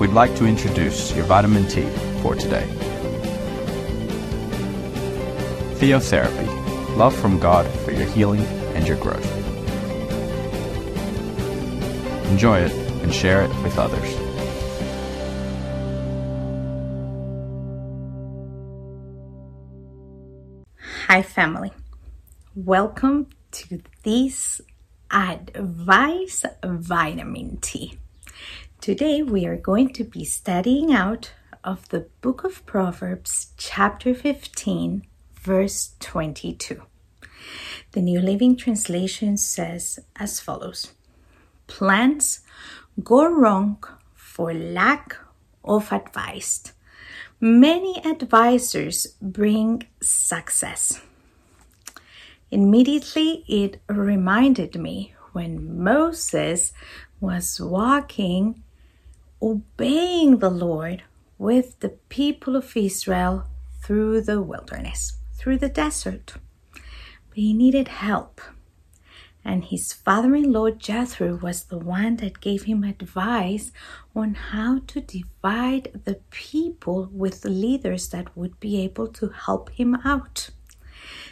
we'd like to introduce your vitamin T for today. Theotherapy love from God for your healing and your growth. Enjoy it and share it with others. Hi, family. Welcome to this Advice Vitamin T. Today we are going to be studying out of the book of Proverbs, chapter 15, verse 22. The New Living Translation says as follows Plans go wrong for lack of advice Many advisors bring success. Immediately, it reminded me when Moses was walking, obeying the Lord with the people of Israel through the wilderness, through the desert. But he needed help and his father in law Jethro was the one that gave him advice on how to divide the people with leaders that would be able to help him out.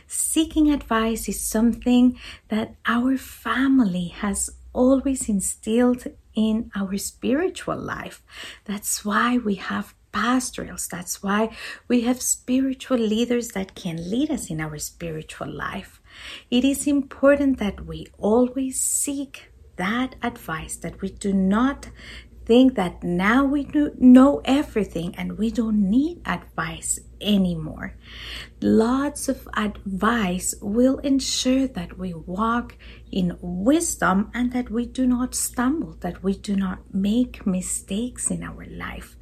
Seeking advice is something that our family has always instilled in our spiritual life. That's why we have pastorals. That's why we have spiritual leaders that can lead us in our spiritual life. It is important that we always seek that advice, that we do not think that now we know everything and we don't need advice anymore. Lots of advice will ensure that we walk in wisdom and that we do not stumble, that we do not make mistakes in our life.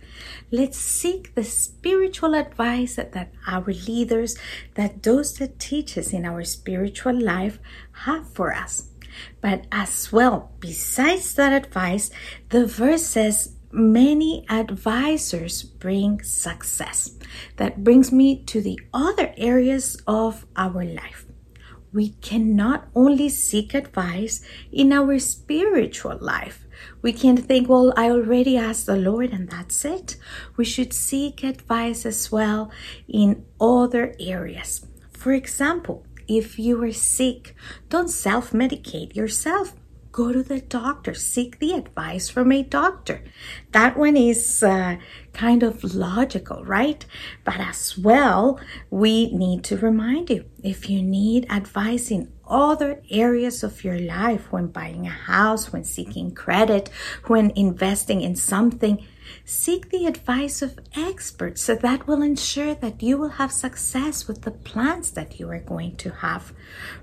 Let's seek the spiritual advice that our leaders, that those that teach us in our spiritual life have for us. But as well, besides that advice, the verse says, many advisors bring success. That brings me to the other areas of our life. We cannot only seek advice in our spiritual life. We can't think, well, I already asked the Lord and that's it. We should seek advice as well in other areas. For example, if you are sick, don't self medicate yourself. Go to the doctor, seek the advice from a doctor. That one is uh, kind of logical, right? But as well, we need to remind you if you need advice in other areas of your life when buying a house, when seeking credit, when investing in something, Seek the advice of experts so that will ensure that you will have success with the plans that you are going to have.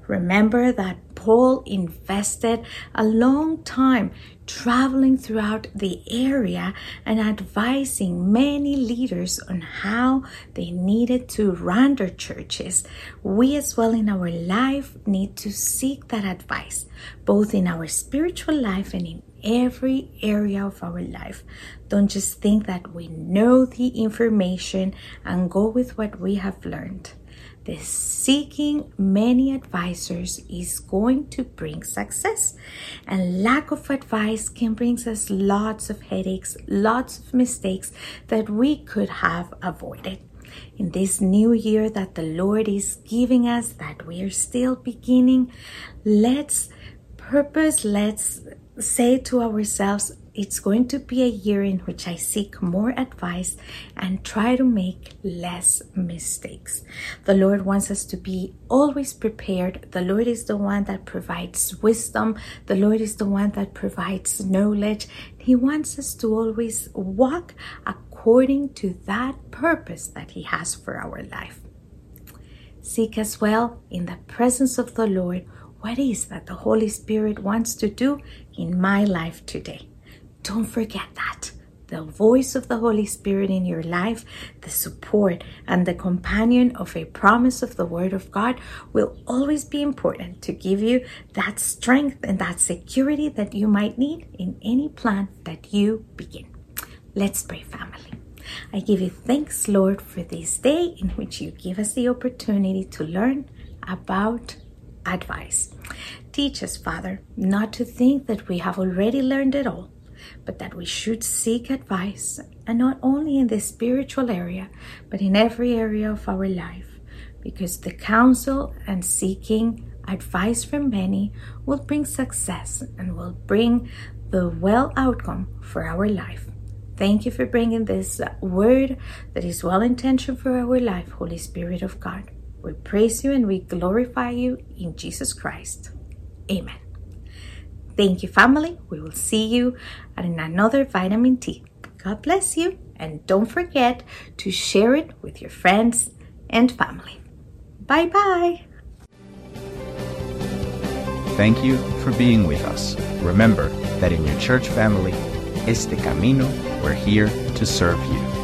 Remember that Paul invested a long time traveling throughout the area and advising many leaders on how they needed to run their churches. We, as well, in our life, need to seek that advice, both in our spiritual life and in every area of our life. Don't just think that we know the information and go with what we have learned. The seeking many advisors is going to bring success, and lack of advice can bring us lots of headaches, lots of mistakes that we could have avoided. In this new year that the Lord is giving us, that we are still beginning, let's purpose, let's say to ourselves, it's going to be a year in which I seek more advice and try to make less mistakes. The Lord wants us to be always prepared. The Lord is the one that provides wisdom. The Lord is the one that provides knowledge. He wants us to always walk according to that purpose that He has for our life. Seek as well in the presence of the Lord what is that the Holy Spirit wants to do in my life today. Don't forget that. The voice of the Holy Spirit in your life, the support and the companion of a promise of the Word of God will always be important to give you that strength and that security that you might need in any plan that you begin. Let's pray, family. I give you thanks, Lord, for this day in which you give us the opportunity to learn about advice. Teach us, Father, not to think that we have already learned it all, but that we should seek advice, and not only in the spiritual area, but in every area of our life, because the counsel and seeking advice from many will bring success and will bring the well outcome for our life. Thank you for bringing this word that is well intentioned for our life, Holy Spirit of God. We praise you and we glorify you in Jesus Christ. Amen. Thank you, family. We will see you in another vitamin T. God bless you, and don't forget to share it with your friends and family. Bye bye. Thank you for being with us. Remember that in your church family, Este Camino, we're here to serve you.